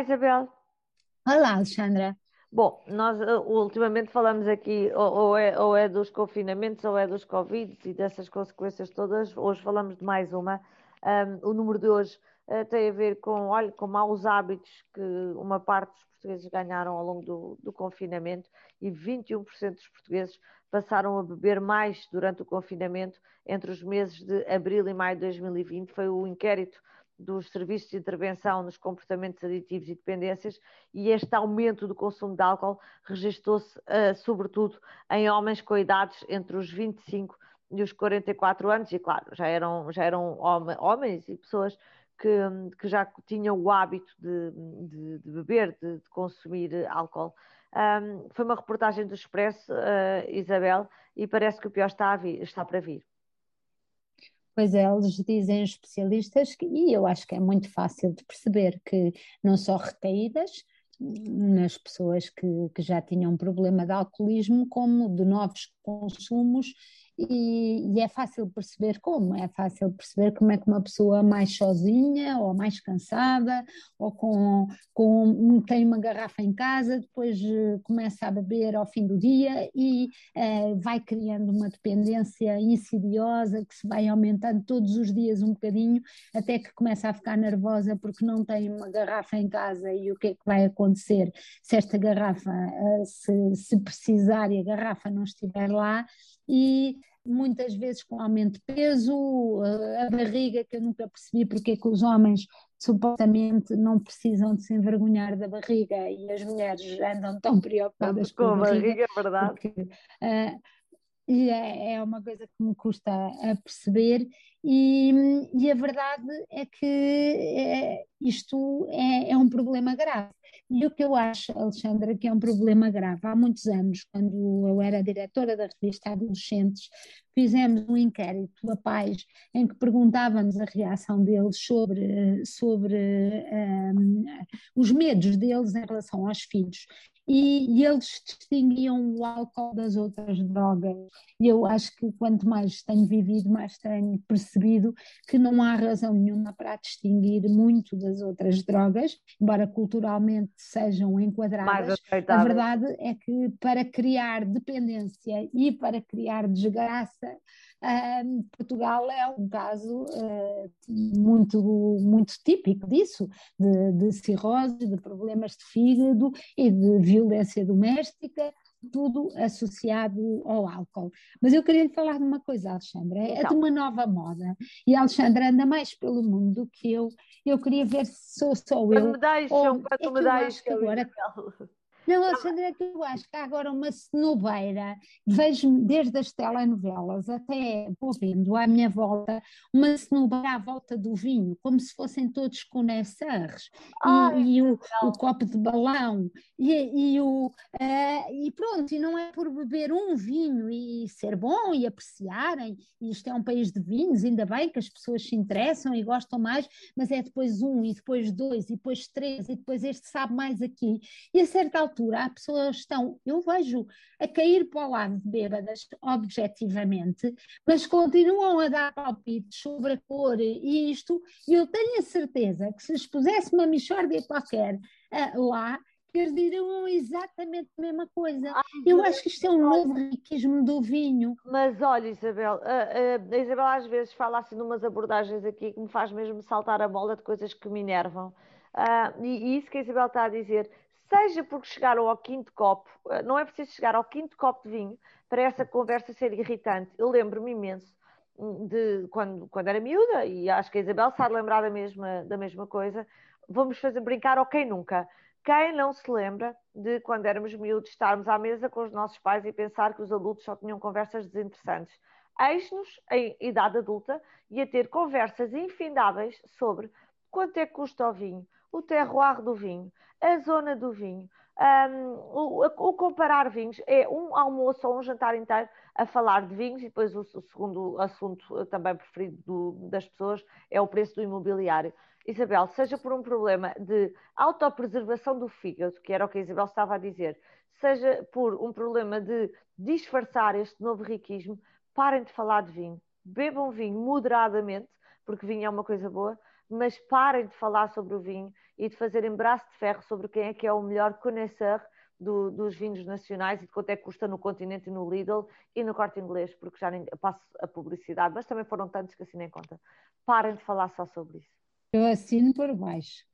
Isabel. Olá, Alexandra. Bom, nós uh, ultimamente falamos aqui ou, ou, é, ou, é, dos confinamentos ou é dos Covid e dessas consequências todas. Hoje falamos de mais uma. Um, o número de hoje uh, tem a ver com, olha, com maus hábitos que uma parte dos portugueses ganharam ao longo do, do confinamento e 21% dos portugueses passaram a beber mais durante o confinamento entre os meses de abril e maio de 2020. Foi o inquérito dos serviços de intervenção nos comportamentos aditivos e dependências e este aumento do consumo de álcool registrou-se uh, sobretudo em homens com idades entre os 25 e os 44 anos e claro, já eram, já eram homens e pessoas que, que já tinham o hábito de, de, de beber, de, de, consumir álcool. Um, foi uma reportagem do Expresso, uh, Isabel, e parece que o pior está, vir, está para vir. Pois é, eles dizem especialistas, que, e eu acho que é muito fácil de perceber que não só recaídas nas pessoas que, que já tinham problema de alcoolismo, como de novos consumos e, e, é fácil perceber como, é fácil perceber como é que uma pessoa mais sozinha ou mais cansada ou com, com tem uma garrafa em casa, depois uh, começa a beber ao fim do dia e uh, vai criando uma dependência insidiosa que se vai aumentando todos os dias um bocadinho até que começa a ficar nervosa porque não tem uma garrafa em casa e o que é que vai acontecer? Se esta garrafa, uh, se, se precisar e a garrafa não estiver lá. E muitas vezes com aumento de peso, a barriga, que eu nunca percebi porque é que os homens supostamente não precisam de se envergonhar da barriga e as mulheres andam tão preocupadas com, com a barriga. barriga é verdade. Porque, uh, e é, é, uma coisa que me custa a perceber, e, e a verdade é que é, isto é, é, um problema grave. E o que eu acho, Alexandra, que é um problema grave, há muitos anos, quando eu era diretora da revista Adolescentes, fizemos um inquérito a pais em que perguntávamos a reação deles sobre, sobre um, os medos deles em relação aos filhos e, e, eles distinguiam o álcool das outras drogas. E eu acho que quanto mais tenho vivido, mais tenho percebido que não há razão nenhuma para distinguir muito das outras drogas, embora culturalmente sejam enquadradas. A verdade é que para criar dependência e para criar desgraça, Uh, Portugal é um caso uh, muito, muito típico disso, de, de cirrose, de problemas de fígado e de violência doméstica, tudo associado ao álcool. Mas eu queria lhe falar de uma coisa, Alexandra, é então. de uma nova moda. E a Alexandra anda mais pelo mundo do que eu. Eu queria ver se sou só eu. Quando me deixam, quando é me deixam. Agora, não, Alexandra, é que eu acho que há agora uma cenobeira, vejo desde as telenovelas até vou vendo à minha volta, uma cenobeira à volta do vinho, como se fossem todos com Nessars, e, e o, o, copo de balão, e, e o, uh, e pronto, e não é por beber um vinho e ser bom e apreciarem, e isto é um país de vinhos, ainda bem que as pessoas se interessam e gostam mais, mas é depois um, e depois dois, e depois três, e depois este sabe mais aqui, e a certa altura altura as pessoas estão, eu vejo, a cair para o lado de bêbadas, objetivamente, mas continuam a dar palpites sobre a cor e isto, e eu tenho a certeza que se lhes pusesse uma mixórdia qualquer uh, lá, eles diriam exatamente a mesma coisa. Ai, eu acho que isto é um novo riquismo do vinho. Mas olha, Isabel, a, a, Isabel às vezes fala assim de umas abordagens aqui que me faz mesmo saltar a bola de coisas que me enervam. Uh, e, e, isso que a Isabel está a dizer, seja porque chegaram ao quinto copo, eh, não é preciso chegar ao quinto copo de vinho para essa conversa ser irritante. Eu lembro-me imenso hum, de quando, quando era miúda, e acho que a Isabel sabe lembrar da mesma, da mesma coisa, vamos fazer brincar ao quem nunca. Quem não se lembra de quando éramos miúdos estarmos à mesa com os nossos pais e pensar que os adultos só tinham conversas desinteressantes? Eis-nos em idade adulta e a ter conversas infindáveis sobre quanto é que custa o vinho, o terroir do vinho, a zona do vinho. Um, o, o, comparar vinhos é um almoço ou um jantar inteiro a falar de vinhos e depois o, o segundo assunto também preferido do, das pessoas é o preço do imobiliário. Isabel, seja por um problema de autopreservação do fígado, que era o que a Isabel estava a dizer, seja por um problema de disfarçar este novo riquismo, parem de falar de vinho. Bebam vinho moderadamente, porque vinho é uma coisa boa, mas parem de falar sobre o vinho e de fazerem braço de ferro sobre quem é que é o melhor conhecer do, dos vinhos nacionais e de quanto é que custa no Continente no Lidl e no Corte Inglês, porque já nem, passo a publicidade, mas também foram tantos que assim nem conta. Parem de falar só sobre isso. Eu assino por baixo.